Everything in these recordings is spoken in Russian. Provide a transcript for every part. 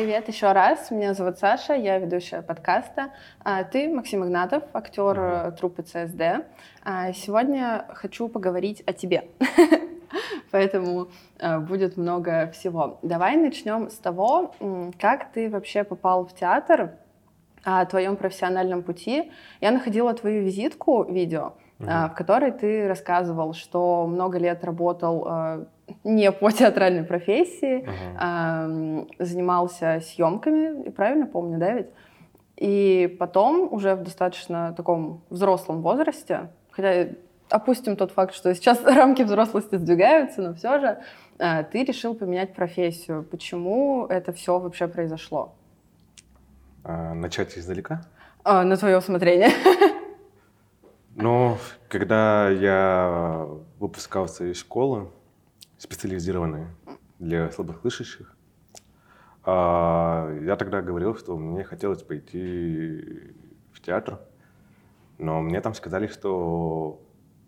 Привет еще раз. Меня зовут Саша, я ведущая подкаста. А, ты Максим Игнатов, актер mm-hmm. труппы ЦСД. А, сегодня хочу поговорить о тебе. Поэтому а, будет много всего. Давай начнем с того, как ты вообще попал в театр, о твоем профессиональном пути. Я находила твою визитку, видео, mm-hmm. в которой ты рассказывал, что много лет работал не по театральной профессии, uh-huh. а, занимался съемками, правильно помню, да, ведь? И потом, уже в достаточно таком взрослом возрасте, хотя опустим тот факт, что сейчас рамки взрослости сдвигаются, но все же а, ты решил поменять профессию. Почему это все вообще произошло? А, начать издалека? А, на твое усмотрение. Ну, когда я выпускался из школы, специализированные для слабослышащих. А, я тогда говорил, что мне хотелось пойти в театр, но мне там сказали, что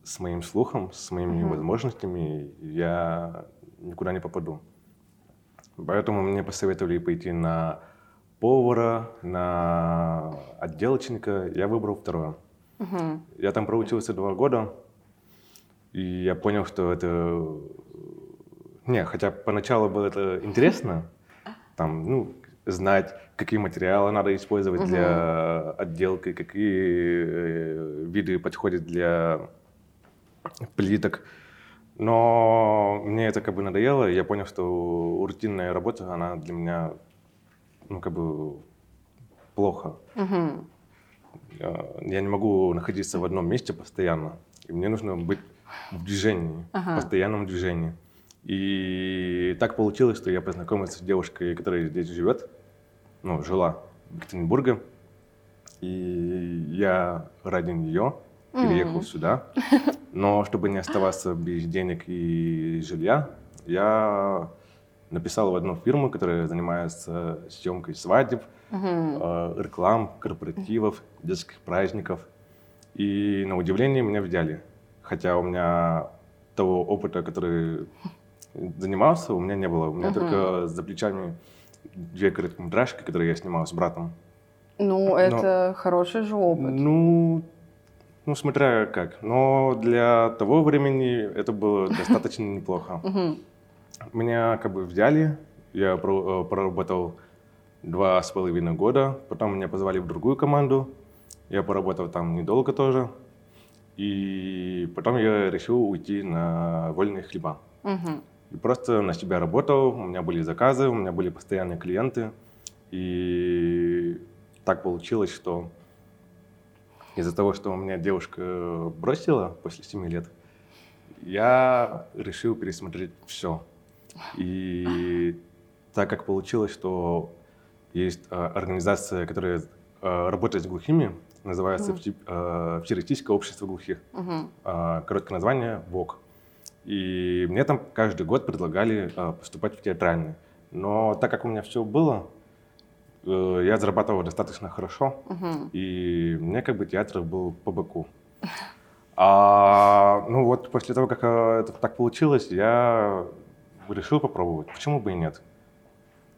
с моим слухом, с моими mm-hmm. возможностями я никуда не попаду. Поэтому мне посоветовали пойти на повара, на отделочника. Я выбрал второе. Mm-hmm. Я там проучился два года, и я понял, что это не, хотя поначалу было это интересно, там, ну, знать, какие материалы надо использовать угу. для отделки, какие э, виды подходят для плиток. Но мне это как бы надоело, и я понял, что рутинная работа, она для меня, ну, как бы плохо. Угу. Я не могу находиться в одном месте постоянно. И мне нужно быть в движении, ага. в постоянном движении. И так получилось, что я познакомился с девушкой, которая здесь живет, ну, жила в Екатеринбурге. И я ради нее переехал mm. сюда. Но чтобы не оставаться без денег и жилья, я написал в одну фирму, которая занимается съемкой свадеб, mm-hmm. э, реклам, корпоративов, детских праздников. И на удивление меня взяли. Хотя у меня того опыта, который занимался, у меня не было. У меня uh-huh. только за плечами две короткометражки, которые я снимал с братом. Ну, Но, это хороший же опыт. Ну, ну, смотря как. Но для того времени это было достаточно неплохо. Меня как бы взяли, я э, проработал два с половиной года, потом меня позвали в другую команду, я поработал там недолго тоже, и потом я решил уйти на вольные хлеба. Угу. И просто на себя работал, у меня были заказы, у меня были постоянные клиенты. И так получилось, что из-за того, что у меня девушка бросила после 7 лет, я решил пересмотреть все. И так как получилось, что есть а, организация, которая а, работает с глухими, называется uh-huh. Всероссийское общество глухих. Uh-huh. Короткое название ВОК. И мне там каждый год предлагали э, поступать в театральный. Но так как у меня все было, э, я зарабатывал достаточно хорошо, угу. и мне как бы театр был по боку. А, ну вот после того, как э, это так получилось, я решил попробовать. Почему бы и нет?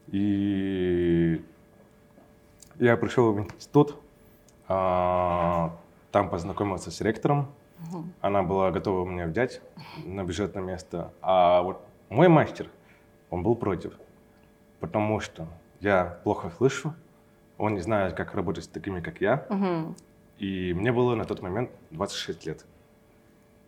И я пришел в институт, а, там познакомился с ректором, Угу. Она была готова меня взять на бюджетное место. А вот мой мастер, он был против. Потому что я плохо слышу, он не знает, как работать с такими, как я. Угу. И мне было на тот момент 26 лет.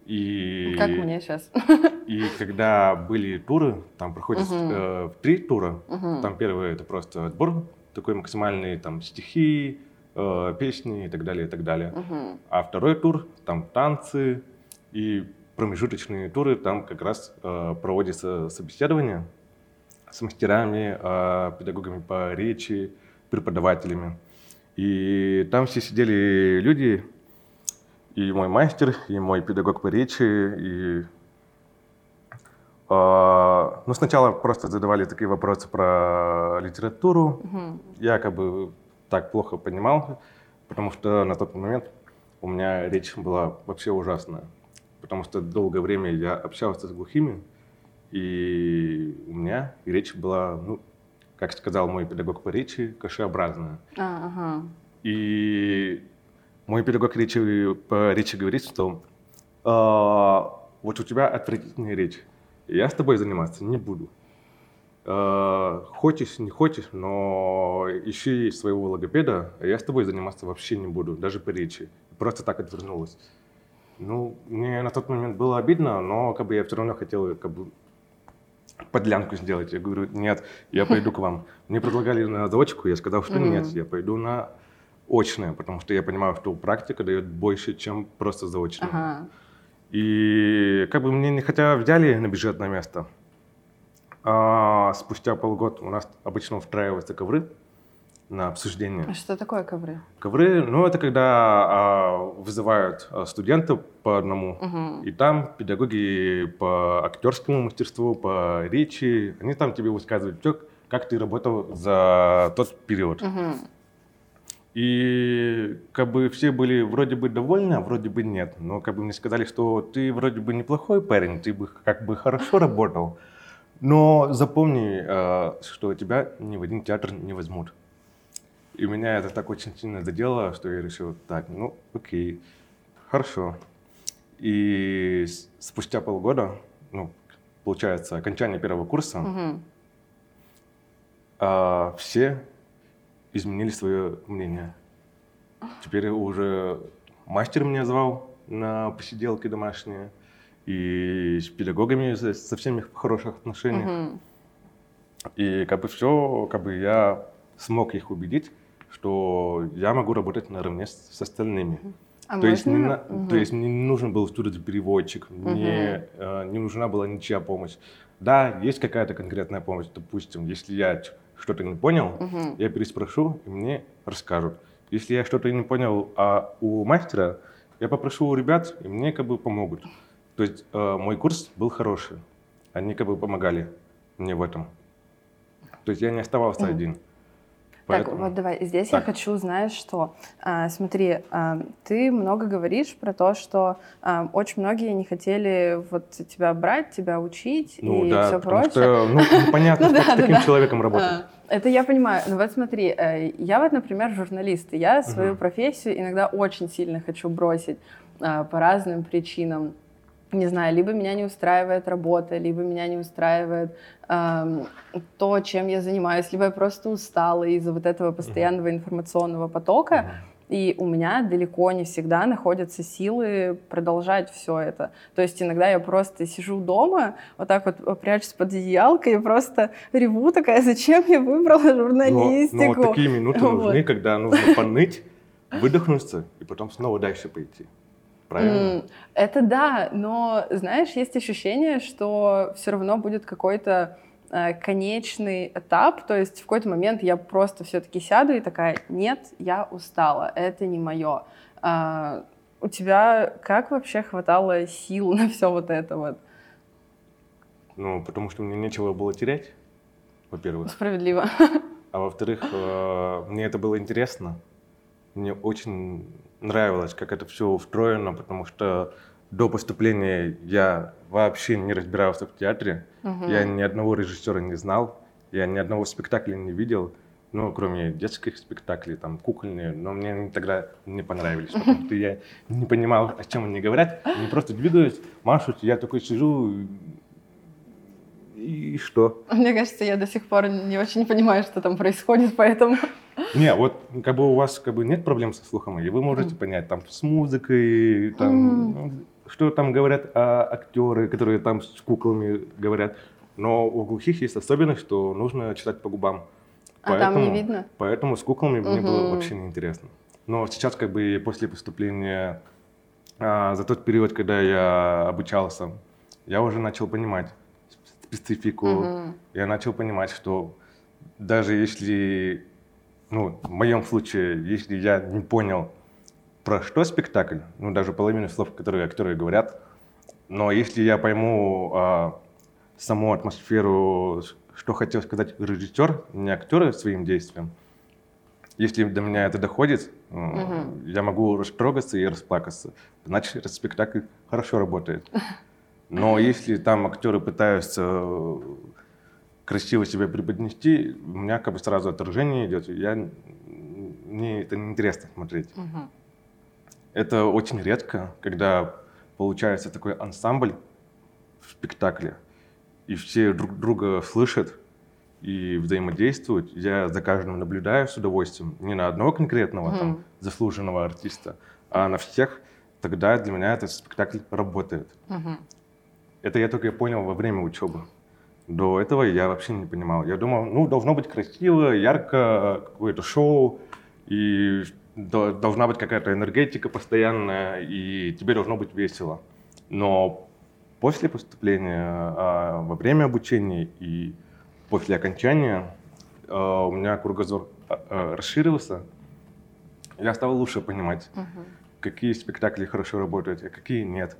И, как мне сейчас. И когда были туры, там проходят угу. э, три тура. Угу. Там первый это просто отбор, такой максимальный, там стихи, э, песни и так далее, и так далее. Угу. А второй тур, там танцы и промежуточные туры, там как раз э, проводится собеседование с мастерами, э, педагогами по речи, преподавателями. И там все сидели люди, и мой мастер, и мой педагог по речи, и э, ну, сначала просто задавали такие вопросы про литературу. Угу. Я как бы так плохо понимал, потому что на тот момент у меня речь была вообще ужасная. Потому что долгое время я общался с глухими, и у меня речь была ну, как сказал мой педагог по речи, кашеобразная. А, ага. И мой педагог речи, по речи говорит, что э, вот у тебя отвратительная речь, я с тобой заниматься не буду. Э, хочешь, не хочешь, но ищи своего логопеда, а я с тобой заниматься вообще не буду, даже по речи. Просто так отвернулась. Ну, мне на тот момент было обидно, но как бы я все равно хотел как бы подлянку сделать. Я говорю, нет, я пойду к вам. Мне предлагали на заочку, я сказал, что нет, я пойду на очное, потому что я понимаю, что практика дает больше, чем просто заочное. Ага. И как бы мне не хотя взяли на бюджетное место, а спустя полгода у нас обычно устраиваются ковры на обсуждение. А что такое ковры? Ковры, ну это когда а, вызывают а, студентов по одному, Мгм. и там педагоги по актерскому мастерству, по речи, они там тебе высказывают все, как ты работал за тот период. Мгм. И как бы все были вроде бы довольны, а вроде бы нет. Но как бы мне сказали, что ты вроде бы неплохой парень, ты бы как бы хорошо работал. Но запомни, э, что тебя ни в один театр не возьмут. И меня это так очень сильно задело, что я решил, так, ну окей, хорошо. И спустя полгода, ну, получается, окончание первого курса, а, все изменили свое мнение. Теперь уже мастер меня звал на посиделки домашние, и с педагогами со- всеми в хороших отношениях. Мгм. И как бы все, как бы я смог их убедить, что я могу работать наравне с, с остальными. А то, есть не Мгм. то есть мне не нужен был студент-переводчик, мне э, не нужна была ничья помощь. Да, есть какая-то конкретная помощь, допустим, если я что-то не понял, Мгм. я переспрошу, и мне расскажут. Если я что-то не понял а у мастера, я попрошу у ребят, и мне как бы помогут. То есть э, мой курс был хороший. Они как бы помогали мне в этом. То есть я не оставался Мгм. один. Так, Поэтому- вот давай, здесь я Так. хочу, знаешь, что, А, смотри, а, ты много говоришь про то, что а, очень многие не хотели вот тебя брать, тебя учить Ну и да, все прочее. что ну, Ну как да, с да, таким человеком работать. Это я понимаю. Ну вот смотри, э, я вот, например, журналист, и я свою профессию иногда очень сильно хочу бросить по разным причинам. Не знаю, либо меня не устраивает работа, либо меня не устраивает ам, то, чем я занимаюсь, либо я просто устала из-за вот этого постоянного информационного потока. И у меня далеко не всегда находятся силы продолжать все это. То есть иногда я просто сижу дома, вот так вот прячусь под одеялкой и просто реву такая, зачем я выбрала Но, журналистику? но такие минуты Вот. нужны, когда нужно поныть, выдохнуться и потом снова дальше пойти. Правильно? Это да, но знаешь, есть ощущение, что все равно будет какой-то э, конечный этап, то есть в какой-то момент я просто все-таки сяду и такая, нет, я устала, это не мое. у тебя как вообще хватало сил на все вот это вот? Ну, потому что мне нечего было терять, во-первых. Справедливо. А во-вторых, э, мне это было интересно. Мне очень нравилось, как это все устроено, потому что до поступления я вообще не разбирался в театре. Мгм. Я ни одного режиссера не знал, я ни одного спектакля не видел, ну, кроме детских спектаклей, там, кукольные, но мне они тогда не понравились, потому что я не понимал, о чем они говорят. Они просто двигаются, машут, я такой сижу, и что? Мне кажется, я до сих пор не очень понимаю, что там происходит, поэтому... Не, вот как бы у вас как бы нет проблем со слухом, и вы можете понять там с музыкой, там, ну, что там говорят а, актеры, которые там с куклами говорят. Но у глухих есть особенность, что нужно читать по губам. А там не видно? Поэтому с куклами мне было вообще неинтересно. Но сейчас как бы после поступления, а, за тот период, когда я обучался, я уже начал понимать специфику. Мгм. Я начал понимать, что даже если, ну, в моем случае, если я не понял, про что спектакль, ну, даже половину слов, которые актеры говорят, но если я пойму а, саму атмосферу, что хотел сказать режиссер, не актеры своим действием, если до меня это доходит, Мгм. я могу растрогаться и расплакаться. Значит, этот спектакль хорошо работает. Но если там актеры пытаются красиво себя преподнести, у меня как бы сразу отражение идет. Я, мне это неинтересно смотреть. Мгм. Это очень редко, когда получается такой ансамбль в спектакле, и все друг друга слышат и взаимодействуют. Я за каждым наблюдаю с удовольствием. Не на одного конкретного там, Мгм. заслуженного артиста, а на всех. Тогда для меня этот спектакль работает. Мгм. Это я только понял во время учебы. До этого я вообще не понимал. Я думал, ну, должно быть красиво, ярко, какое-то шоу, и до- должна быть какая-то энергетика постоянная, и тебе должно быть весело. Но после поступления, а, во время обучения и после окончания а, у меня кругозор а, расширился. Я стал лучше понимать, Мгм. какие спектакли хорошо работают, а какие нет.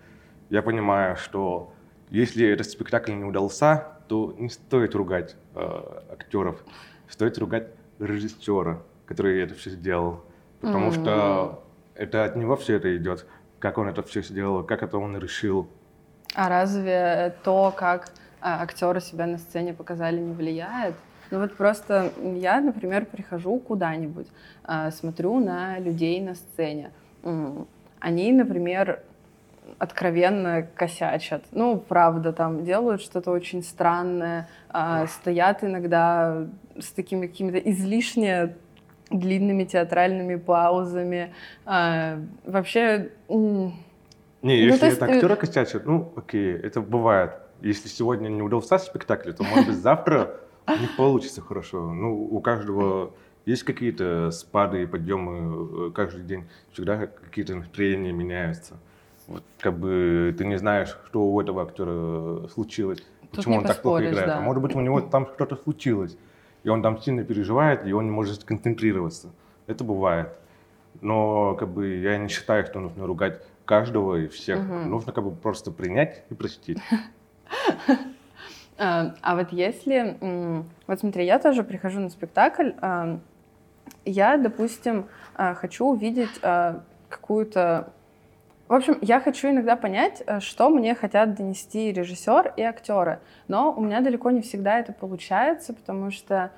Я понимаю, что если этот спектакль не удался, то не стоит ругать э, актеров, стоит ругать режиссера, который это все сделал. Потому что это от него все это идет, как он это все сделал, как это он решил. А разве то, как а, актеры себя на сцене показали, не влияет? Ну вот просто я, например, прихожу куда-нибудь, а, смотрю на людей на сцене. Они, например, откровенно косячат. Ну, правда, там делают что-то очень странное, а, стоят иногда с такими какими-то излишне длинными театральными паузами. А, Вообще, Не, Ну, если есть, это э, актеры косячат, ну окей, это бывает. Если сегодня не удался спектакль, то может быть завтра не получится хорошо. Ну, у каждого есть какие-то спады и подъемы э, каждый день. Всегда какие-то настроения меняются. Вот как бы ты не знаешь, что у этого актера случилось, почему не он так плохо играет. да. А может быть у него там что-то случилось, и он там сильно переживает, и он не может сконцентрироваться. Это бывает. Но как бы я не считаю, что нужно ругать каждого и всех. Мгм. Нужно как бы просто принять и простить. А, а вот если... Вот смотри, я тоже прихожу на спектакль, а, я, допустим, а, хочу увидеть а, какую-то... В общем, я хочу иногда понять, а, что мне хотят донести режиссер и актеры. Но у меня далеко не всегда это получается, потому что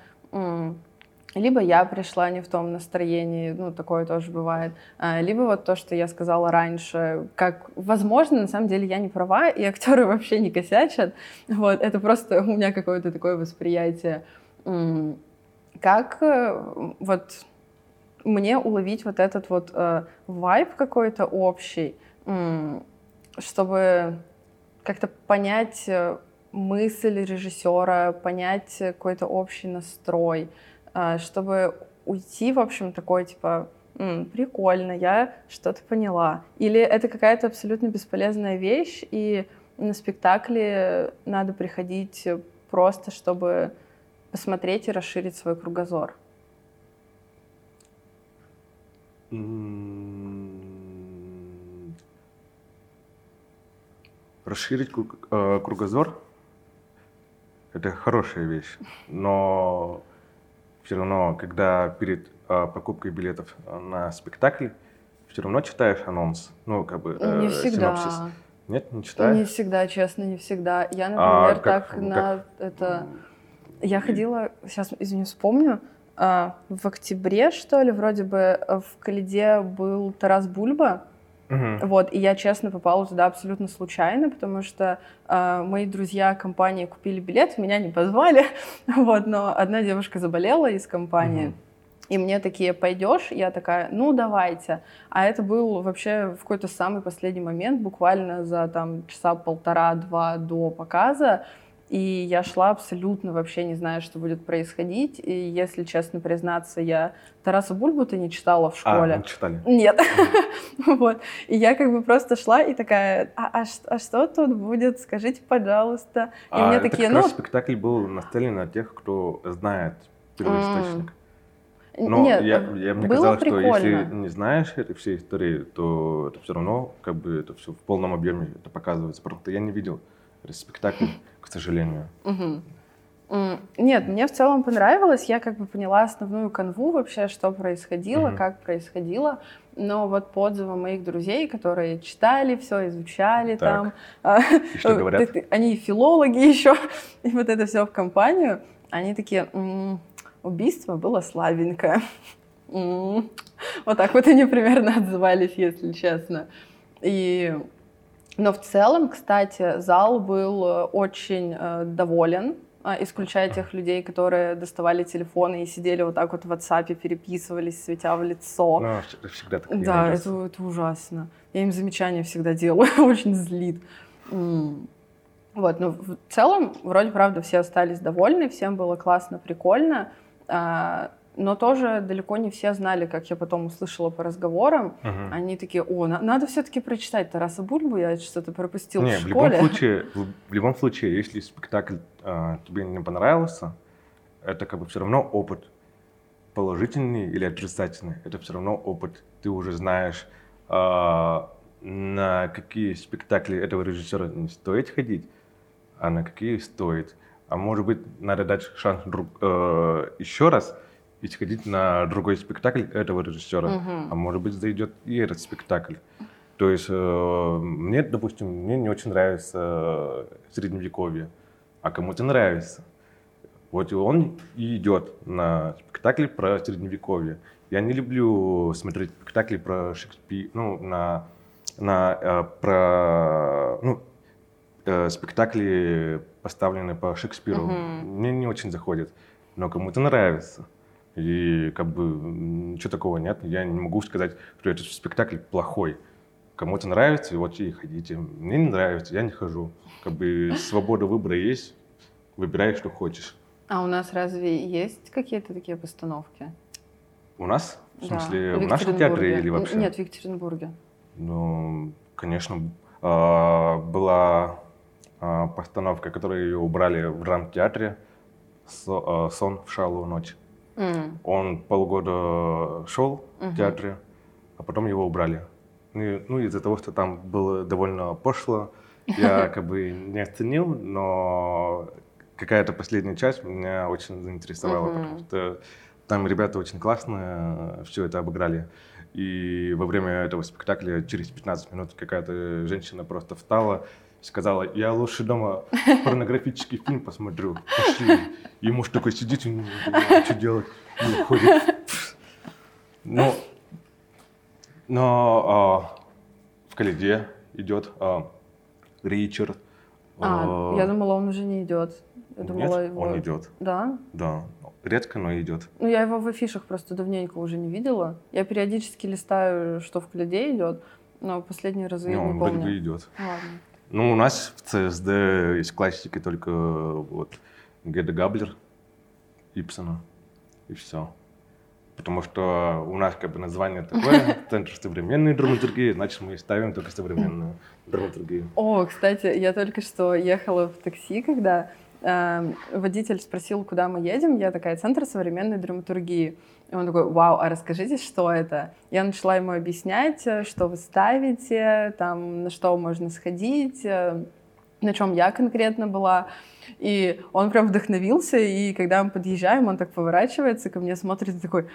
либо я пришла не в том настроении, ну, такое тоже бывает, а, либо вот то, что я сказала раньше, как, возможно, на самом деле я не права, и актеры вообще не косячат, вот, это просто у меня какое-то такое восприятие. Как э, вот мне уловить вот этот вот э, вайб какой-то общий, чтобы как-то понять э, мысль режиссера, понять э, какой-то общий настрой, а, чтобы уйти, в общем, такой, типа, «М, прикольно, я что-то поняла. Или это какая-то абсолютно бесполезная вещь, и на спектакле надо приходить просто, чтобы посмотреть и расширить свой кругозор. Расширить э, кругозор – это хорошая вещь, но все равно, когда перед э, покупкой билетов на спектакль, все равно читаешь анонс, ну, как бы э, не всегда. синопсис. Нет, не читаешь? Не всегда, честно, не всегда. Я, А например, как- так на как? это... Я ходила, сейчас, извини, вспомню, а, в октябре, что ли, вроде бы э, в Калиде был Тарас Бульба, Мгм. вот, и я, честно, попала туда абсолютно случайно, потому что э, мои друзья компании купили билет, меня не позвали, вот, но одна девушка заболела из компании, Мгм. и мне такие, пойдешь? Я такая, ну, давайте. А это был вообще в какой-то самый последний момент, буквально за там часа полтора-два до показа, и я шла абсолютно вообще не зная, что будет происходить. И, если честно признаться, я Тараса Бульбу-то не читала в А, школе. не читали. Нет. вот. И я как бы просто шла и такая, а, а а что тут будет? Скажите, пожалуйста. И А мне это такие, как ну, раз спектакль был нацелен на тех, кто знает первоисточник. Но нет, я, я- мне было казалось, что если прикольно. не знаешь этой всей истории, то это все равно как бы это все в полном объеме это показывается. Просто я не видел спектакль, к сожалению. Нет, мне в целом понравилось. Я как бы поняла основную канву вообще, что происходило, угу. как происходило. Но вот по отзывам моих друзей, которые читали все, изучали так. там, а, и что говорят? они филологи еще, и вот это все в компанию, они такие, м-м, убийство было слабенькое. М-м". Вот так вот они примерно отзывались, если честно. И но в целом, кстати, зал был э, очень э, доволен а, исключая тех людей, которые доставали телефоны и сидели вот так вот в WhatsApp, переписывались, светя в лицо. Ну, всегда так Да, это, это ужасно. Я им замечания всегда делаю, очень злит. Вот, но в целом, вроде, правда, все остались довольны, всем было классно, прикольно. Но тоже далеко не все знали, как я потом услышала по разговорам. Угу. Они такие, о, на- надо все-таки прочитать Тараса Бульбу, я что-то пропустил не, в школе. В любом случае, в, в любом случае, если спектакль э, тебе не понравился, это как бы все равно опыт положительный или отрицательный. Это все равно опыт. Ты уже знаешь, э, на какие спектакли этого режиссера не стоит ходить, а на какие стоит. А может быть, надо дать шанс друг, э, еще раз – и сходить на другой спектакль этого режиссера, угу. а может быть зайдет и этот спектакль. То есть э, мне, допустим, мне не очень нравится э, средневековье, а кому-то нравится. Вот он и идет на спектакль про средневековье. Я не люблю смотреть спектакли про Шекспира, ну, на, на э, про, ну, э, спектакли, поставленные по Шекспиру. Угу. Мне не очень заходит, но кому-то нравится. И как бы ничего такого нет. Я не могу сказать, что этот спектакль плохой. Кому-то нравится, вот и ходите. Мне не нравится, я не хожу. Как бы свобода выбора есть, выбирай, что хочешь. А у нас разве есть какие-то такие постановки? У нас? В смысле, да. в, в нашем театре или вообще? Нет, в Екатеринбурге. Ну, конечно, а, была а, постановка, которую убрали в драмтеатре а, «Сон в шалую ночь». Mm. Он полгода шел mm-hmm. в театре, а потом его убрали. Ну, ну из-за того, что там было довольно пошло, я как бы не оценил, но какая-то последняя часть меня очень заинтересовала, mm-hmm. потому что там ребята очень классно все это обыграли. И во время этого спектакля через 15 минут какая-то женщина просто встала сказала, я лучше дома порнографический фильм посмотрю. Пошли. И муж такой сидит, и что делать, и уходит. Ну, но а, в Каледе идет а, Ричард. А, а, я думала, он уже не идет. Я думала, Нет, его... он идет. Да? Да. Редко, но идет. Ну, я его в афишах просто давненько уже не видела. Я периодически листаю, что в Каледе идет, но последние разы не, я не он помню. вроде бы идет. Ладно. Ну, у нас в ЦСД из классики только вот Геда Габлер, Ипсона и все. Потому что у нас как бы название такое, Центр современной драматургии, значит, мы ставим только современную драматургию. О, кстати, я только что ехала в такси, когда э, водитель спросил, куда мы едем. Я такая, Центр современной драматургии. И он такой, вау, а расскажите, что это? Я начала ему объяснять, э, что вы ставите, там, на что можно сходить, э, на чем я конкретно была. И он прям вдохновился, и когда мы подъезжаем, он так поворачивается ко мне, смотрит и такой,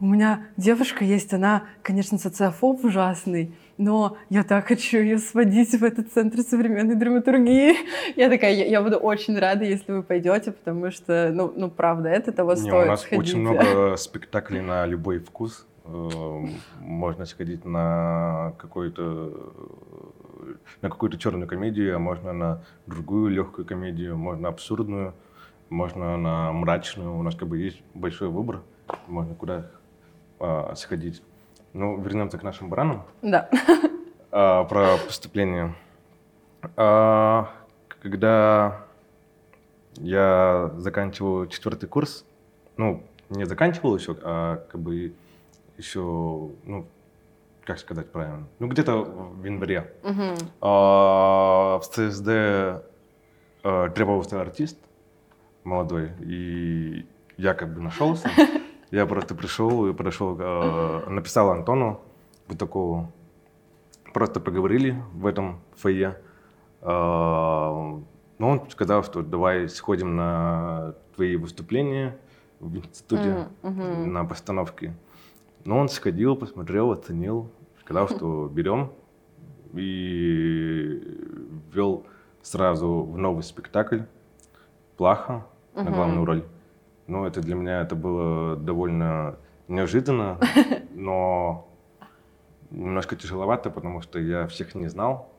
у меня девушка есть, она, конечно, социофоб ужасный, но я так хочу ее сводить в этот центр современной драматургии. Я такая, я, я буду очень рада, если вы пойдете, потому что, ну, ну правда, это того Не, стоит. У нас сходить. очень много спектаклей на любой вкус. Эм, можно сходить на какой-то на какую-то черную комедию, а можно на другую легкую комедию, можно абсурдную, можно на мрачную. У нас как бы есть большой выбор, можно куда а, сходить. Ну, вернемся к нашим баранам. Да. А, про поступление. А, когда я заканчивал четвертый курс, ну, не заканчивал еще, а как бы еще, ну, как сказать правильно, ну, где-то в январе. Uh-huh. А, в ЦСД а, требовался артист молодой, и я как бы нашелся. Я просто пришел и подошел, э, написал Антону вот такого. Просто поговорили в этом фойе. Э, но он он сказал, что давай сходим на твои выступления в институте, Mm, мгм. на постановке. Но он сходил, посмотрел, оценил, сказал, что берем. И ввел сразу в новый спектакль Плаха на главную роль. Ну, это для меня это было довольно неожиданно, но немножко тяжеловато, потому что я всех не знал.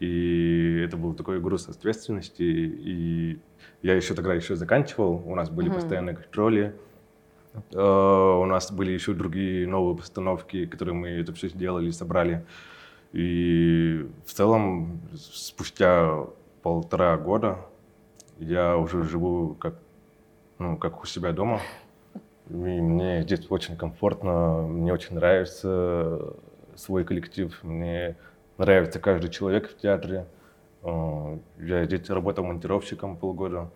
И это был такой груз ответственности. И я еще тогда еще заканчивал, у нас были Мгм. постоянные контроли. Э, У нас были еще другие новые постановки, которые мы это все сделали, собрали. И в целом спустя полтора года я уже живу как, ну, как у себя дома. И мне здесь очень комфортно, мне очень нравится свой коллектив, мне нравится каждый человек в театре. Э, Я здесь работал монтировщиком полгода,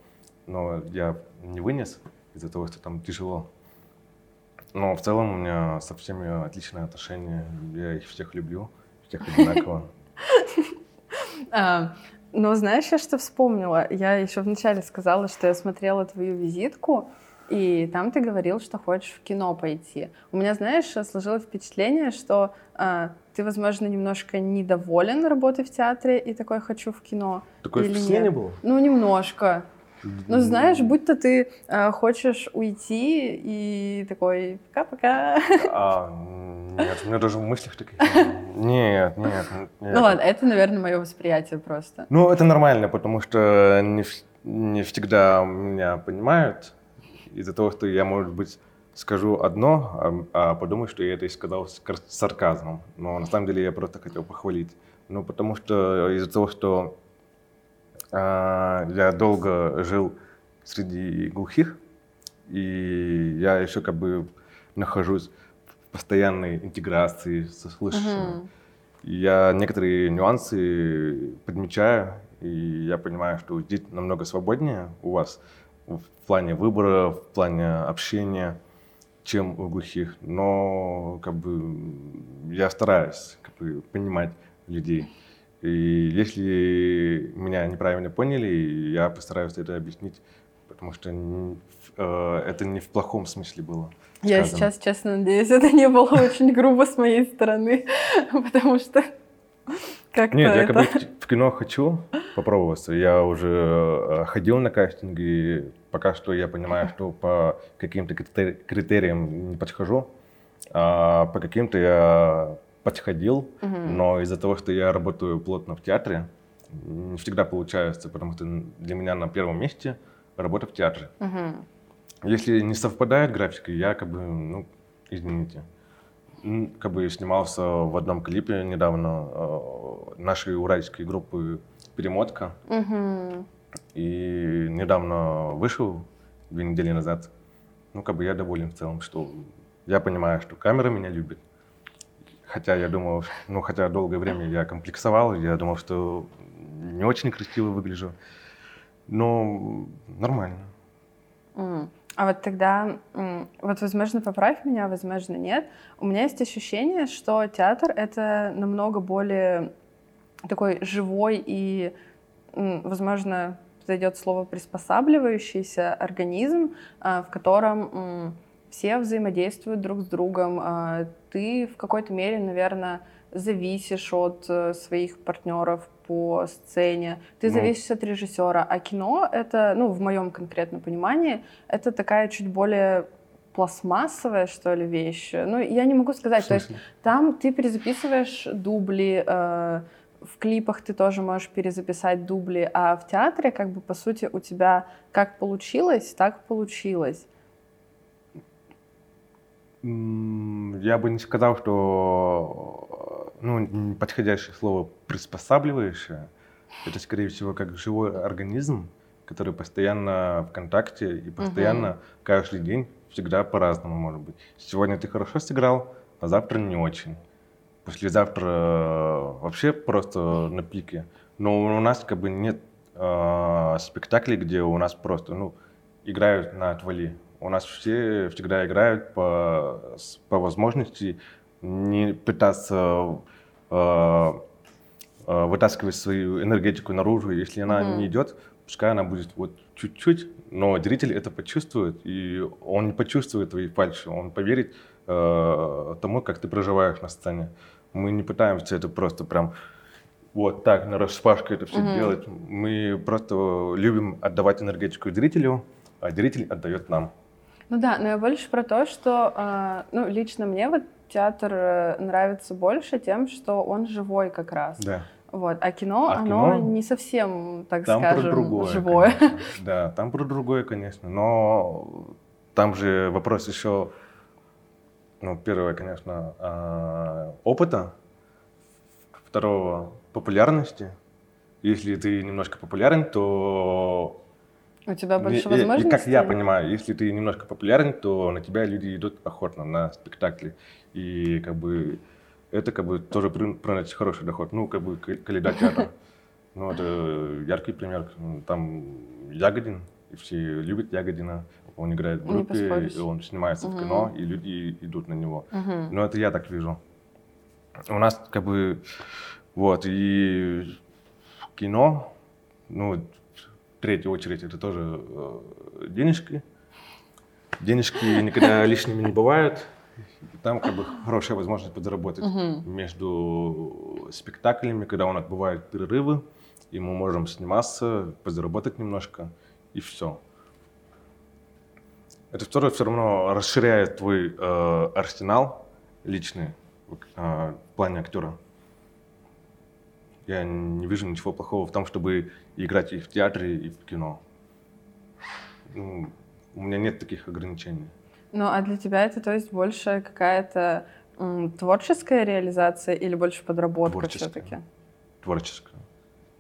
но я не вынес из-за того, что там тяжело. Но в целом у меня со всеми отличные отношения, я их всех люблю, всех одинаково. Но знаешь, я что вспомнила? Я еще вначале сказала, что я смотрела твою визитку, и там ты говорил, что хочешь в кино пойти. У меня, знаешь, сложилось впечатление, что а, ты, возможно, немножко недоволен работой в театре и такой хочу в кино. Такое Или впечатление нет? было? Ну, немножко. Ну, знаешь, будто ты а, хочешь уйти и такой пока-пока. А, нет, у меня даже в мыслях таких... Нет, нет, нет. Ну ладно, это, наверное, мое восприятие просто. Ну, это нормально, потому что не, не всегда меня понимают из-за того, что я, может быть, скажу одно, а, а подумаю, что я это и сказал с сарказмом. Но на самом деле я просто хотел похвалить. Ну, потому что из-за того, что а, я долго жил среди глухих, и я еще как бы нахожусь постоянной интеграции со слышащими. И Я некоторые нюансы подмечаю, и я понимаю, что здесь намного свободнее у вас в плане выбора, в плане общения, чем у глухих. Но как бы я стараюсь как бы, понимать людей. И если меня неправильно поняли, я постараюсь это объяснить, потому что э, это не в плохом смысле было. Я сказано. сейчас, честно, надеюсь, это не было очень грубо с моей стороны, потому что как-то Нет, я это... как бы в- кино хочу попробоваться. Я уже э, ходил на кастинги, пока что я понимаю, что по каким-то критери- критериям не подхожу, а по каким-то я подходил, но из-за того, что я работаю плотно в театре, не всегда получается, потому что для меня на первом месте работа в театре. Если не совпадает графика, я как бы, ну, извините. Как бы снимался в одном клипе недавно э, нашей уральской группы «Перемотка». Мгм. И недавно вышел, две недели назад. Ну, как бы я доволен в целом, что я понимаю, что камера меня любит. Хотя я думал, ну, хотя долгое время я комплексовал, я думал, что не очень красиво выгляжу. Но нормально. М. А вот тогда, вот, возможно, поправь меня, возможно, нет. У меня есть ощущение, что театр — это намного более такой живой и, возможно, зайдет слово приспосабливающийся организм, а, в котором все взаимодействуют друг с другом. А, Ты в какой-то мере, наверное, зависишь от э, своих партнеров по сцене, ты Ну. зависишь от режиссера, а кино это, ну, в моем конкретном понимании, это такая чуть более пластмассовая, что ли, вещь. Ну, я не могу сказать, то есть там ты перезаписываешь дубли, э, в клипах ты тоже можешь перезаписать дубли, а в театре, как бы, по сути, у тебя как получилось, так получилось. Я бы не сказал, что ну, подходящее слово приспосабливающее. Это, скорее всего, как живой организм, который постоянно в контакте и постоянно каждый день всегда по-разному может быть. Сегодня ты хорошо сыграл, а завтра не очень. Послезавтра э, вообще просто на пике. Но у нас как бы нет э, спектаклей, где у нас просто ну, играют на отвали. У нас все всегда играют по, по возможности не пытаться э, э, вытаскивать свою энергетику наружу. Если она Мгм. не идет, пускай она будет вот чуть-чуть, но зритель это почувствует, и он не почувствует твои фальши, он поверит э, тому, как ты проживаешь на сцене. Мы не пытаемся это просто прям вот так на распашку это все Мгм. делать. Мы просто любим отдавать энергетику зрителю, а зритель отдает нам. Ну да, но я больше про то, что, а, ну, лично мне вот театр э, нравится больше тем, что он живой как раз. Да. Вот, а кино, А оно кино, не совсем, так Там скажем, про другое. живое. конечно. Да, там про другое, конечно. Но там же вопрос еще, ну, первое, конечно, а, опыта, второго популярности. Если ты немножко популярен, то У тебя больше и- и возможностей. как я понимаю, если ты немножко популярен, то на тебя люди идут охотно на спектакли. И как бы это как бы тоже при- приносит хороший доход. Ну, как бы Каледа театр. Ну, это яркий пример. Там Ягодин, и все любят Ягодина. Он играет в группе, и он снимается в Мгм. кино, и люди идут на него. Мгм. Ну, это я так вижу. У нас как бы вот, и кино, ну, в третью очередь, это тоже э, денежки. Денежки никогда лишними не бывают. И Там как бы хорошая возможность подзаработать Мгм. между спектаклями, когда у нас бывают перерывы, и мы можем сниматься, подзаработать немножко, и все. Это второе все равно расширяет твой э, арсенал личный э, в плане актера. Я не вижу ничего плохого в том, чтобы играть и в театре, и в кино. Ну, у меня нет таких ограничений. Ну, а для тебя это, то есть, больше какая-то творческая реализация или больше подработка Творческая. все-таки? Творческое.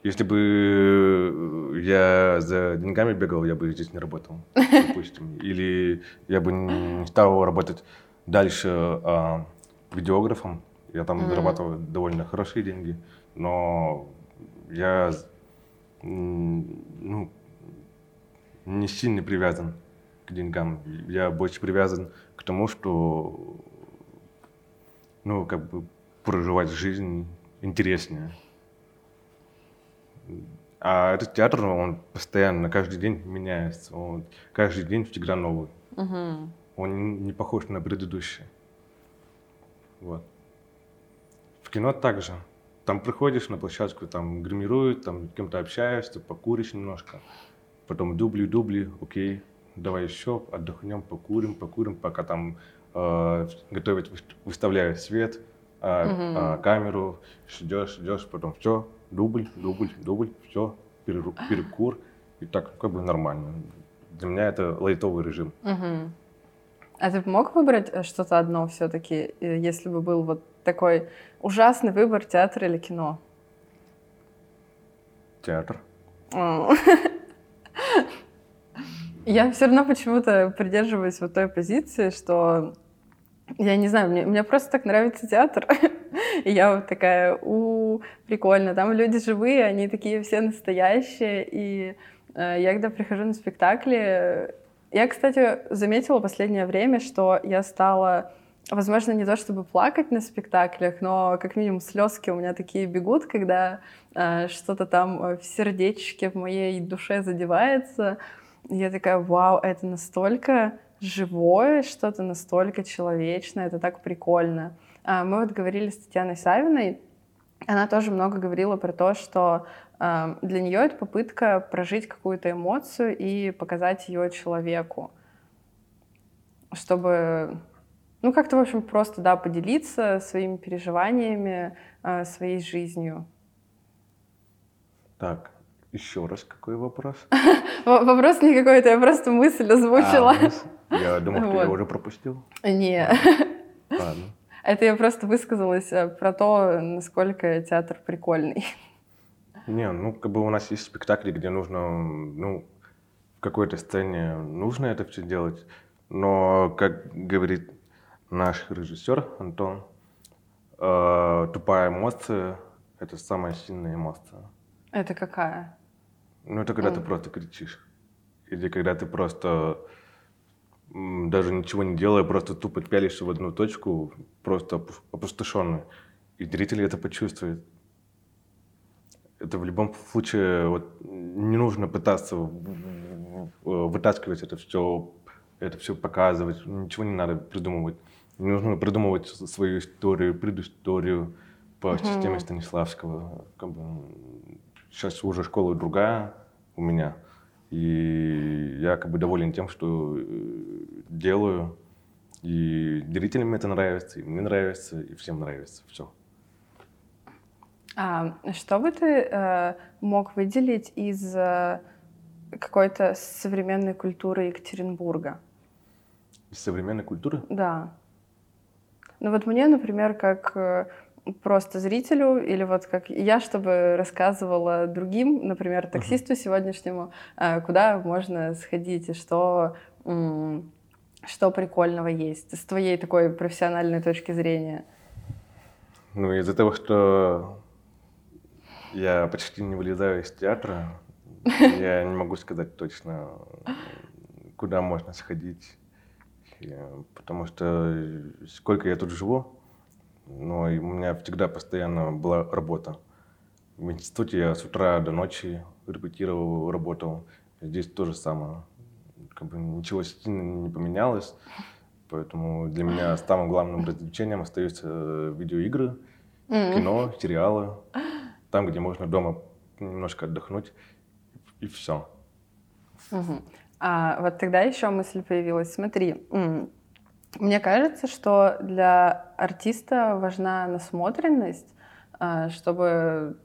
Если бы э, я за деньгами бегал, я бы здесь не работал, допустим. Или я бы не стал работать дальше а, видеографом. Я там Мгм. зарабатываю довольно хорошие деньги. Но я ну, не сильно привязан к деньгам. Я больше привязан к тому, что ну, как бы проживать жизнь интереснее. А этот театр, он постоянно, каждый день меняется. Он каждый день всегда новый. Мгм. Он не похож на предыдущий. Вот. В кино также. Там приходишь на площадку, там гримируют, там с кем-то общаешься, покуришь немножко. Потом дубли, дубли, окей, давай еще отдохнем, покурим, покурим, пока там э, готовят, выс- выставляют свет, а, Мгм. а, камеру, ждешь, ждешь, потом все, дубль, дубль, дубль, все, перекур, и так как бы нормально. Для меня это лайтовый режим. Мгм. А ты мог выбрать э, что-то одно все-таки, если бы был вот такой ужасный выбор театр или кино? Театр. Я все равно почему-то придерживаюсь вот той позиции, что я не знаю, мне, мне просто так нравится театр. И я вот такая, у, прикольно, там люди живые, они такие все настоящие. И э, я когда прихожу на спектакли, я, кстати, заметила последнее время, что я стала, возможно, не то чтобы плакать на спектаклях, но как минимум слезки у меня такие бегут, когда э, что-то там э, в сердечке, в моей душе задевается. Я такая, вау, это настолько живое, что-то настолько человечное, это так прикольно. А, Мы вот говорили с Татьяной Савиной, она тоже много говорила про то, что э, для нее это попытка прожить какую-то эмоцию и показать ее человеку, чтобы, ну как-то, в общем, просто, да, поделиться своими переживаниями, э, своей жизнью. Так, еще раз какой вопрос? Вопрос не какой-то, я просто мысль озвучила. А, я думал, что я Вот. уже пропустил. Не, Ладно. это я просто высказалась э, про то, насколько театр прикольный. Не, ну, как бы у нас есть спектакли, где нужно, ну, в какой-то сцене нужно это все делать. Но, как говорит наш режиссер Антон, э, тупая эмоция – это самая сильная эмоция. Это какая? Ну, это когда ты Мгм. просто кричишь. Или когда ты просто даже ничего не делая, просто тупо пялишься в одну точку, просто опу- опустошенный. И зрители это почувствуют. это в любом случае вот, не нужно пытаться вытаскивать это все, это все показывать, ничего не надо придумывать. Не нужно придумывать свою историю, предысторию по uh-huh. системе Станиславского. Как бы, сейчас уже школа другая у меня, и я как бы доволен тем, что э, делаю. И зрителям это нравится, и мне нравится, и всем нравится. Все. А что бы ты э, мог выделить из э, какой-то современной культуры Екатеринбурга? Из современной культуры? Да. Ну вот мне, например, как э, просто зрителю, или вот как я, чтобы рассказывала другим, например, таксисту uh-huh. сегодняшнему, э, куда можно сходить и что, что прикольного есть с твоей такой профессиональной точки зрения. Ну, из-за того, что я почти не вылезаю из театра. Я не могу сказать точно, куда можно сходить. Потому что сколько я тут живу, но у меня всегда постоянно была работа. В институте я с утра до ночи репетировал, работал. Здесь то же самое. Как бы ничего сильно не поменялось. Поэтому для меня самым главным развлечением остаются видеоигры, кино, сериалы там, где можно дома немножко отдохнуть, и все. Угу. А вот тогда еще мысль появилась. Смотри, мне кажется, что для артиста важна насмотренность, а, чтобы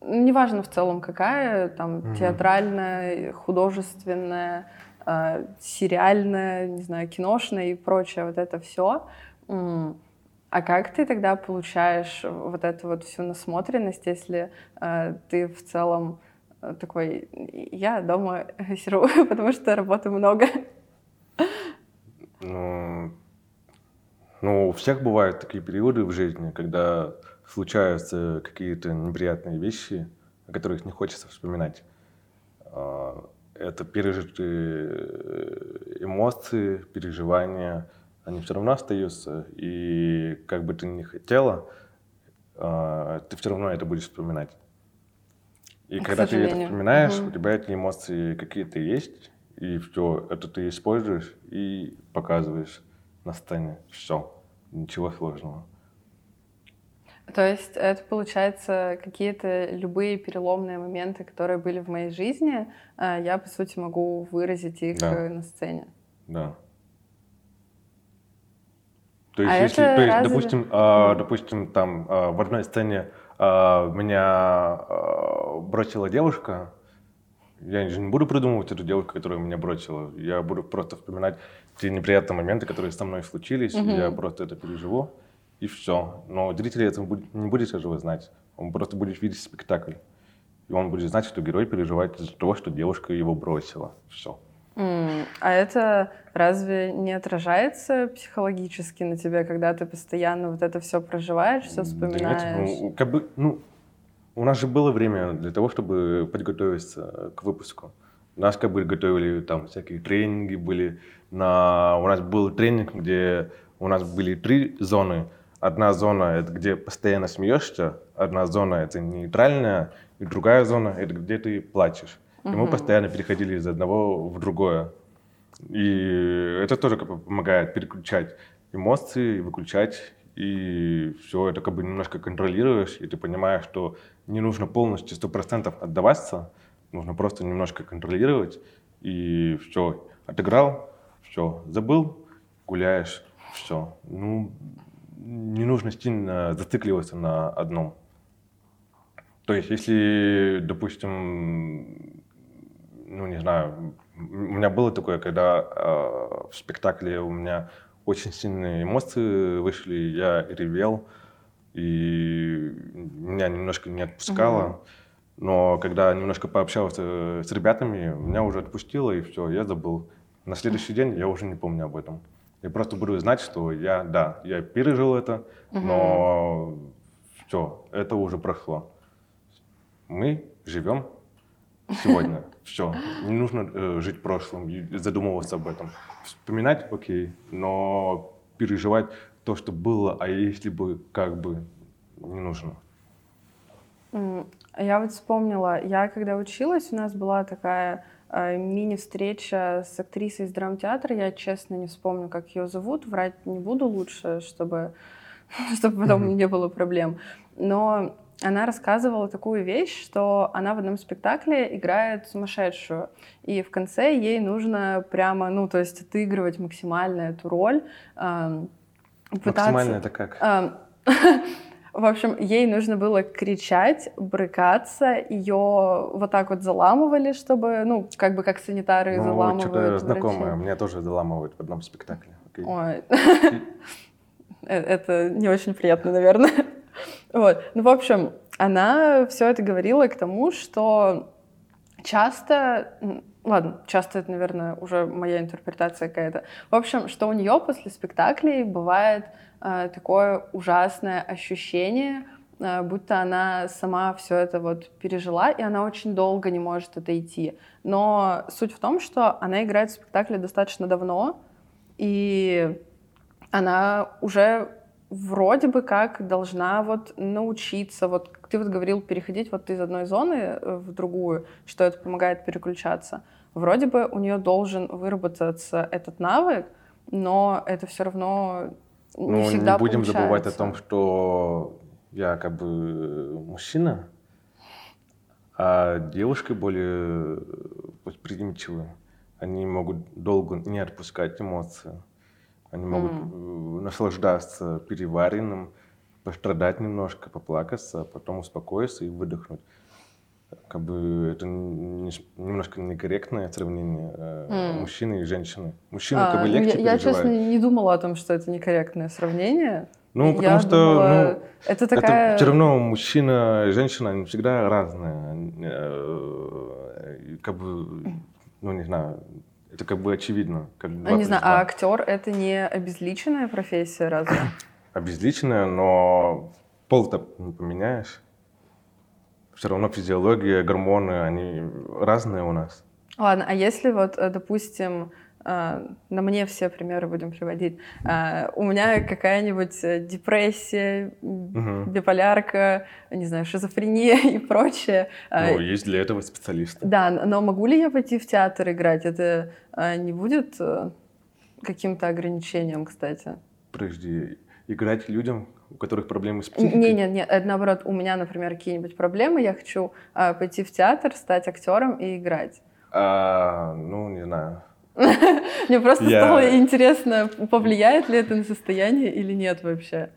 ну, неважно в целом какая, там угу. театральная, художественная, а, сериальная, не знаю, киношная и прочее, вот это все. А как ты тогда получаешь вот эту вот всю насмотренность, если э, ты в целом такой, я дома сижу, потому что работы много? Ну, ну, у всех бывают такие периоды в жизни, когда случаются какие-то неприятные вещи, о которых не хочется вспоминать. А, это пережитые э, эмоции, переживания, они все равно остаются, и как бы ты ни хотела, а, ты все равно это будешь вспоминать. И К когда сожалению. ты это вспоминаешь, угу. у тебя эти эмоции какие-то есть, и все, это ты используешь и показываешь на сцене. Все, ничего сложного. То есть это, получается, какие-то любые переломные моменты, которые были в моей жизни, а, я, по сути, могу выразить их да. на сцене. Да. То есть, а если, то есть, разве... допустим, э, допустим, там э, в одной сцене э, меня э, бросила девушка, я же не буду придумывать эту девушку, которая меня бросила. Я буду просто вспоминать те неприятные моменты, которые со мной случились. Угу. Я просто это переживу, и все. Но зритель этого не будет этого знать. Он просто будет видеть спектакль. И он будет знать, что герой переживает из-за того, что девушка его бросила. Все. Mm. А это разве не отражается психологически на тебе, когда ты постоянно вот это все проживаешь, все вспоминаешь? Да нет, ну, как бы, ну, у нас же было время для того, чтобы подготовиться к выпуску. Нас как бы готовили, там всякие тренинги были. На... У нас был тренинг, где у нас были три зоны. Одна зона — это где постоянно смеешься, одна зона — это нейтральная, и другая зона — это где ты плачешь. И мы постоянно переходили из одного в другое. И это тоже как бы помогает переключать эмоции, выключать, и все это как бы немножко контролируешь, и ты понимаешь, что не нужно полностью сто процентов отдаваться, нужно просто немножко контролировать, и все, отыграл, все, забыл, гуляешь, все. Ну, не нужно сильно зацикливаться на одном. То есть, если, допустим, ну, не знаю, у меня было такое, когда э, в спектакле у меня очень сильные эмоции вышли, я ревел, и меня немножко не отпускало. Угу. Но когда немножко пообщался с ребятами, меня уже отпустило, и все, я забыл. На следующий день я уже не помню об этом. Я просто буду знать, что я, да, я пережил это, угу. но все, это уже прошло. Мы живем сегодня. Все. Не нужно э, жить прошлым задумываться об этом. Вспоминать, окей, но переживать то, что было, а если бы, как бы, не нужно. Я вот вспомнила, я когда училась, у нас была такая э, мини-встреча с актрисой из драмтеатра. Я, честно, не вспомню, как ее зовут. Врать не буду лучше, чтобы, чтобы потом не было проблем. Но она рассказывала такую вещь, что она в одном спектакле играет сумасшедшую, и в конце ей нужно прямо, ну, то есть отыгрывать максимально эту роль. Э, пытаться... Максимально это как? Э, В общем, ей нужно было кричать, брыкаться, ее вот так вот заламывали, чтобы, ну, как бы как санитары ну, заламывают. Что-то знакомое, меня тоже заламывают в одном спектакле. Okay. Ой. Э, это не очень приятно, наверное. Вот. Ну, в общем, она все это говорила к тому, что часто, ладно, часто это, наверное, уже моя интерпретация какая-то. В общем, что у нее после спектаклей бывает Э, такое ужасное ощущение, э, будто она сама все это вот пережила, и она очень долго не может отойти. Но суть в том, что она играет в спектакле достаточно давно, и она уже вроде бы как должна вот научиться, вот ты вот говорил, переходить вот из одной зоны э, в другую, что это помогает переключаться. Вроде бы у нее должен выработаться этот навык, но это все равно не ну, всегда не будем получается. забывать о том, что я как бы мужчина, а девушки более восприимчивы. Они могут долго не отпускать эмоции. Они могут mm. наслаждаться переваренным, пострадать немножко, поплакаться, а потом успокоиться и выдохнуть как бы это немножко некорректное сравнение mm. мужчины и женщины. Мужчины а, как бы легче я, я, честно, не думала о том, что это некорректное сравнение. Ну, потому я что думала, ну, это, такая... это все равно мужчина и женщина, они всегда разные. Э, как бы, ну, не знаю, это как бы очевидно. Как а, не знаю, а актер это не обезличенная профессия, разве? Обезличенная, но пол-то не поменяешь все равно физиология, гормоны, они разные у нас. Ладно, а если вот, э, допустим, на мне все примеры будем приводить. Э, у меня какая-нибудь депрессия, угу. биполярка, не знаю, шизофрения и прочее. Ну, есть для этого специалисты. Да, но могу ли я пойти в театр играть? Это не будет каким-то ограничением, кстати? Подожди, играть людям, у которых проблемы с психикой? Нет, нет, нет, наоборот, у меня, например, какие-нибудь проблемы, я хочу а, пойти в театр, стать актером и играть. А, ну, не знаю. Мне просто я... стало интересно, повлияет ли это на состояние или нет вообще.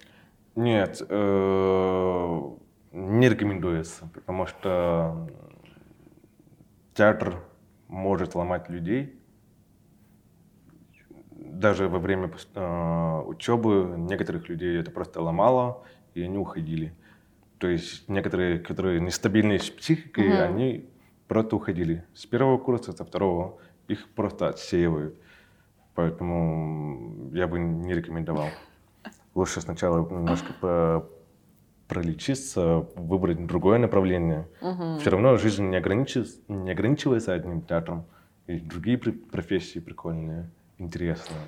Нет, э, не рекомендуется, потому что театр может ломать людей, даже во время э, учебы некоторых людей это просто ломало, и они уходили. То есть некоторые, которые нестабильные с психикой, угу. они просто уходили. С первого курса, со второго их просто отсеивают. Поэтому я бы не рекомендовал. Лучше сначала немножко по пролечиться, выбрать другое направление. Угу. Все равно жизнь не, ограничивается, не ограничивается одним театром. И другие профессии прикольные интересное.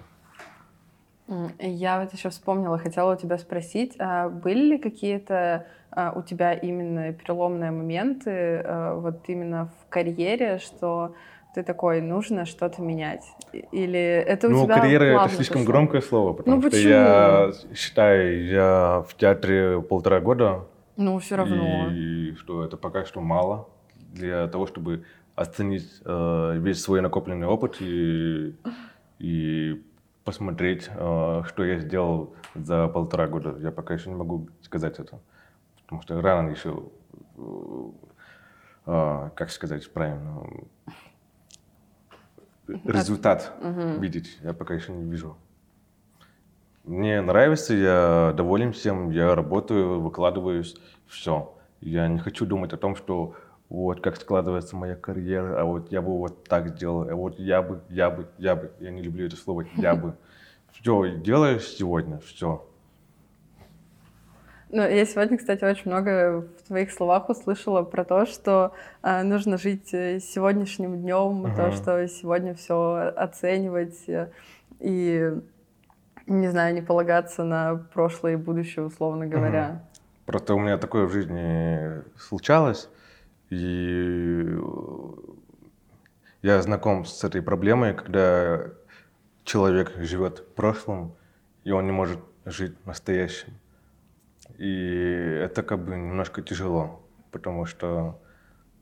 Я вот еще вспомнила, хотела у тебя спросить, а были ли какие-то а, у тебя именно переломные моменты а, вот именно в карьере, что ты такой, нужно что-то менять? Или это у ну, тебя карьера это слишком пошло? громкое слово, потому ну, что почему? я считаю, я в театре полтора года. Ну, все равно. И что это пока что мало для того, чтобы оценить э, весь свой накопленный опыт и и посмотреть, э, что я сделал за полтора года. Я пока еще не могу сказать это, потому что рано еще, э, как сказать правильно, результат угу. видеть. Я пока еще не вижу. Мне нравится, я доволен всем, я работаю, выкладываюсь, все. Я не хочу думать о том, что вот как складывается моя карьера, а вот я бы вот так сделал, а вот я бы, я бы, я бы, я не люблю это слово, я бы. Все, делаешь сегодня, все. Ну, я сегодня, кстати, очень много в твоих словах услышала про то, что э, нужно жить э, сегодняшним днем, uh-huh. то, что сегодня все оценивать э, и, не знаю, не полагаться на прошлое и будущее, условно говоря. Uh-huh. Просто у меня такое в жизни случалось, и я знаком с этой проблемой, когда человек живет в прошлом, и он не может жить настоящим. И это как бы немножко тяжело, потому что,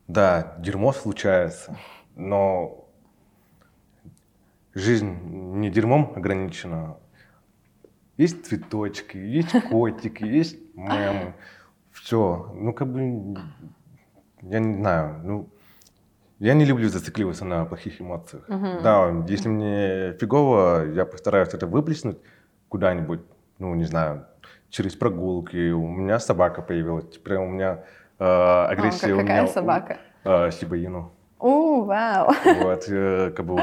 да, дерьмо случается, но жизнь не дерьмом ограничена. Есть цветочки, есть котики, есть мемы. Все. Ну, как бы, я не знаю, ну, я не люблю зацикливаться на плохих эмоциях. Uh-huh. Да, если мне фигово, я постараюсь это выплеснуть куда-нибудь, ну, не знаю, через прогулки. У меня собака появилась. Теперь у меня э, агрессия. О, какая у меня, собака? Э, Сибаину. О, вау. Вот, э, как бы,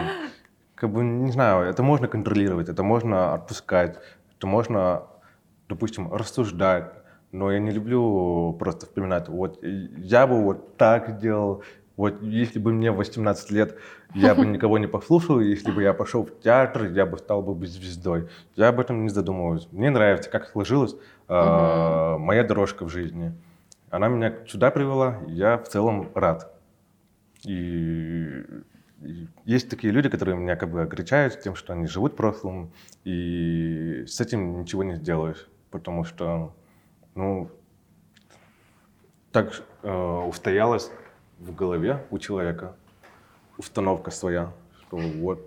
как бы, не знаю, это можно контролировать, это можно отпускать, это можно, допустим, рассуждать. Но я не люблю просто вспоминать, вот я бы вот так сделал, вот если бы мне 18 лет, я бы никого не послушал, если бы я пошел в театр, я бы стал бы звездой. Я об этом не задумываюсь. Мне нравится, как сложилась э, моя дорожка в жизни. Она меня сюда привела, я в целом рад. И, и есть такие люди, которые меня как бы огорчают тем, что они живут в прошлом, и с этим ничего не сделаешь, потому что, ну, так э, устоялось в голове у человека установка своя, что вот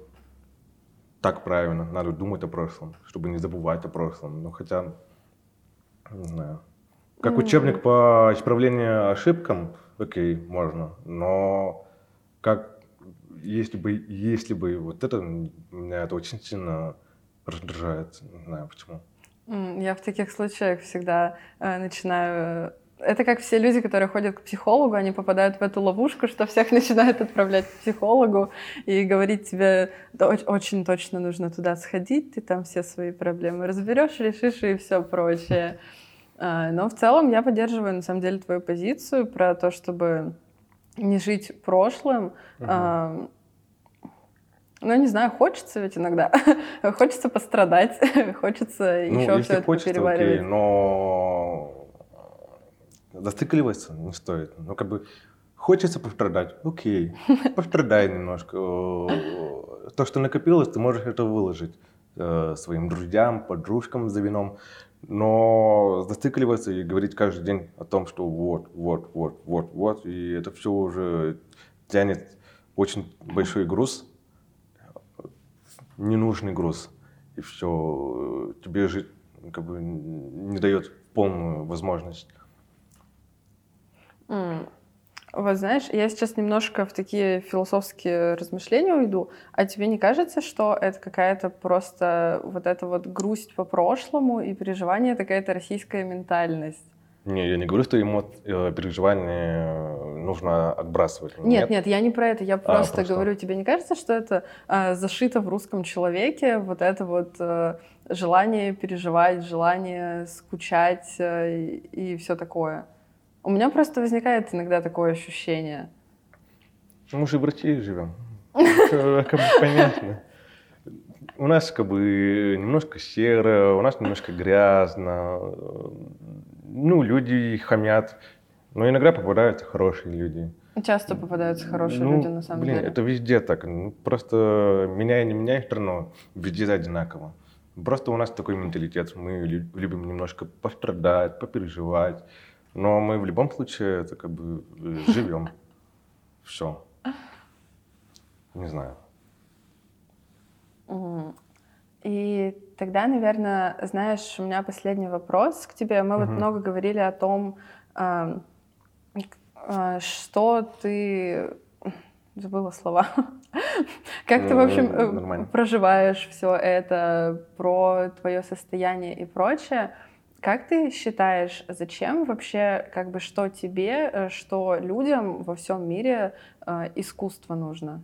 так правильно, надо думать о прошлом, чтобы не забывать о прошлом. Ну, хотя, не знаю. Как учебник по исправлению ошибкам, окей, можно, но как если бы, если бы вот это, меня это очень сильно раздражает, не знаю почему. Я в таких случаях всегда э, начинаю это как все люди, которые ходят к психологу, они попадают в эту ловушку, что всех начинают отправлять к психологу и говорить тебе, да, очень точно нужно туда сходить, ты там все свои проблемы разберешь, решишь и все прочее. А, но в целом я поддерживаю, на самом деле, твою позицию про то, чтобы не жить прошлым. Угу. Ну, не знаю, хочется ведь иногда. хочется пострадать, хочется ну, еще все это хочется, переваривать. Окей, но зацикливаться не стоит. Ну, как бы хочется пострадать, окей, пострадай немножко. То, что накопилось, ты можешь это выложить э, своим друзьям, подружкам за вином, но зацикливаться и говорить каждый день о том, что вот, вот, вот, вот, вот, и это все уже тянет очень большой груз, ненужный груз, и все, тебе жить как бы не дает полную возможность Mm. Вот знаешь, я сейчас немножко в такие философские размышления уйду, а тебе не кажется, что это какая-то просто вот эта вот грусть по прошлому и переживание, это какая-то российская ментальность? Не, я не говорю, что ему э, переживания нужно отбрасывать. Нет, нет, нет, я не про это. Я просто, а, просто. говорю, тебе не кажется, что это э, зашито в русском человеке, вот это вот э, желание переживать, желание скучать э, и все такое? У меня просто возникает иногда такое ощущение. Мы же в России живем. Как бы понятно. У нас как бы немножко серо, у нас немножко грязно. Ну, люди хамят. Но иногда попадаются хорошие люди. Часто попадаются хорошие ну, люди, на самом блин, деле. это везде так. Ну, просто меняй, не меняй страну, везде одинаково. Просто у нас такой менталитет. Мы любим немножко пострадать, попереживать. Но мы в любом случае это как бы э, живем. Все. Не знаю. И тогда, наверное, знаешь, у меня последний вопрос к тебе. Мы угу. вот много говорили о том, а, а, что ты забыла слова. как ты, в общем, э, Нормально. проживаешь все это, про твое состояние и прочее. Как ты считаешь, зачем вообще, как бы, что тебе, э, что людям во всем мире э, искусство нужно?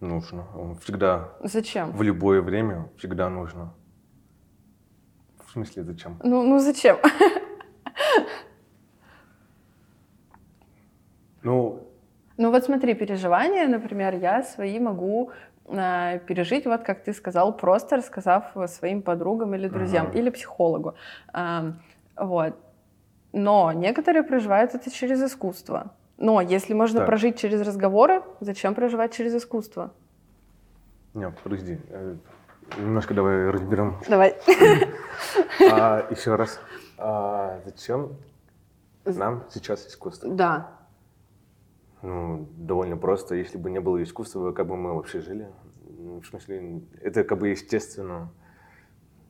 Нужно. Всегда. Зачем? В любое время всегда нужно. В смысле, зачем? Ну, ну зачем? Ну, ну вот смотри, переживания, например, я свои могу Э, пережить, вот как ты сказал, просто рассказав своим подругам или друзьям, ага. или психологу. Вот. Но некоторые проживают это через искусство. Но если можно Так. прожить через разговоры, зачем проживать через искусство? Не, подожди. э, Немножко давай разберем. Давай. А, еще раз. А, зачем нам сейчас искусство? Да. Ну, довольно просто. Если бы не было искусства, как бы мы вообще жили? Ну, В смысле, это как бы естественно.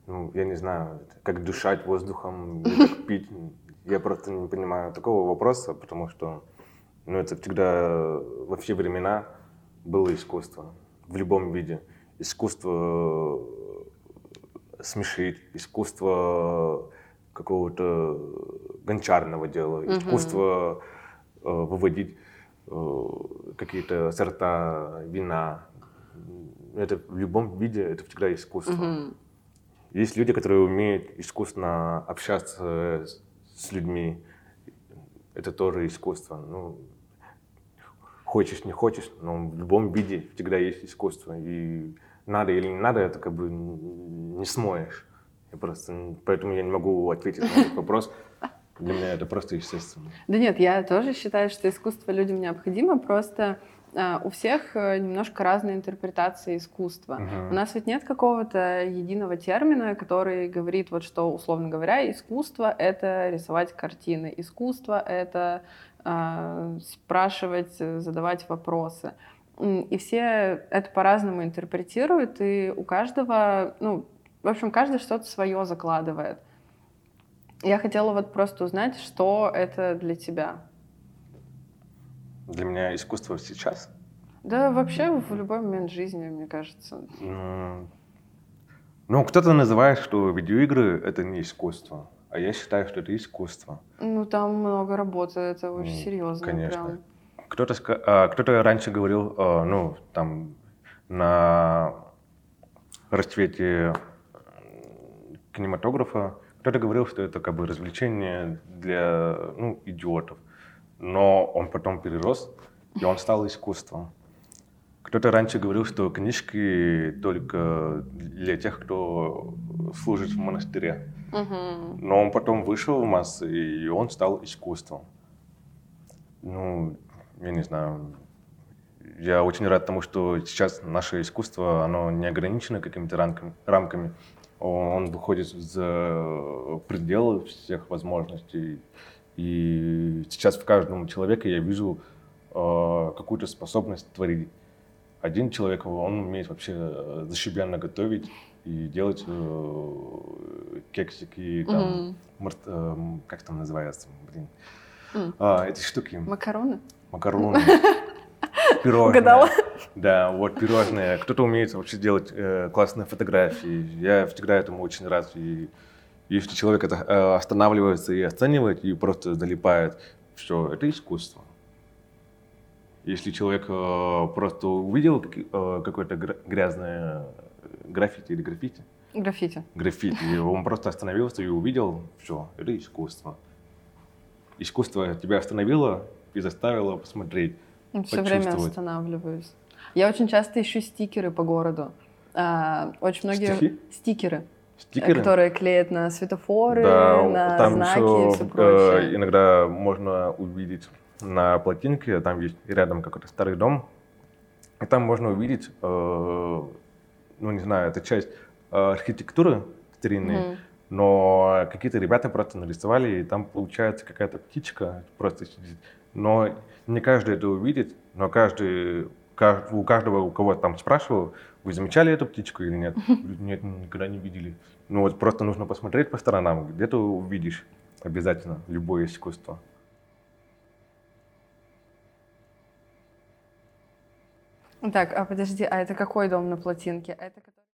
Ну, я не знаю, как дышать воздухом, как пить. Я просто не понимаю такого вопроса, потому что ну, это всегда во все времена было искусство. В любом виде. Искусство э, смешить, искусство какого-то гончарного дела, искусство э, выводить э, какие-то сорта вина. Это в любом виде это всегда искусство. Мгм. Есть люди, которые умеют искусственно общаться с людьми. Это тоже искусство. Ну, хочешь, не хочешь, но в любом виде всегда есть искусство. И надо или не надо, это как бы не смоешь. Я просто, поэтому я не могу ответить на этот вопрос. Для меня это просто естественно. Да нет, я тоже считаю, что искусство людям необходимо, просто а, у всех э, немножко разные интерпретации искусства. Мгм. У нас ведь нет какого-то единого термина, который говорит, вот что, условно говоря, искусство — это рисовать картины, искусство — это а, спрашивать, э, задавать вопросы. И все это по-разному интерпретируют, и у каждого, ну, в общем, каждый что-то свое закладывает. Я хотела вот просто узнать, что это для тебя. Для меня искусство сейчас Да вообще в любой момент жизни, мне кажется. М, Ну, кто-то называет, что видеоигры — это не искусство, а я считаю, что это искусство. Ну, там много работы, это очень Ну, серьезно. конечно. Прям. Кто-то, а, кто-то раньше говорил, а, ну, там, на расцвете кинематографа, кто-то говорил, что это как бы развлечение для, ну, идиотов. Но он потом перерос, и он стал искусством. Кто-то раньше говорил, что книжки только для тех, кто служит в монастыре. Но он потом вышел в массы, и он стал искусством. Ну, я не знаю. Я очень рад тому, что сейчас наше искусство, оно не ограничено какими-то рамками. Он выходит за пределы всех возможностей. И сейчас в каждом человеке я вижу э, какую-то способность творить. Один человек, он умеет вообще э, зашибенно готовить и делать э, кексики, там, мар- эм, как там называется, блин, М. А, эти штуки, Макароны? макароны, пирожные. Угадала? Да, вот пирожные. Кто-то умеет вообще делать э, классные фотографии. Я всегда этому очень рад. И если человек это э, останавливается и оценивает, и просто залипает, все, это искусство. Если человек э, просто увидел э, какое-то грязное граффити или граффити, Граффити. граффити, и он просто остановился и увидел, все, это искусство. Искусство тебя остановило и заставило посмотреть. Все время останавливаюсь. Я очень часто ищу стикеры по городу. А, очень многие Стихи? стикеры, э, Стикеры. которые клеят на светофоры, Да, на там знаки и еще все прочее. э, иногда можно увидеть на плотинке, там есть рядом какой-то старый дом, и там можно увидеть, э, ну не знаю, это часть э, архитектуры старинной, Мгм. но какие-то ребята просто нарисовали, и там получается какая-то птичка просто сидит. Но не каждый это увидит, но каждый, ка- у каждого, у кого там спрашивал, вы замечали эту птичку или нет? Нет, никогда не видели. Ну вот просто нужно посмотреть по сторонам, где ты увидишь обязательно любое искусство. Так, а подожди, а это какой дом на плотинке? Это который-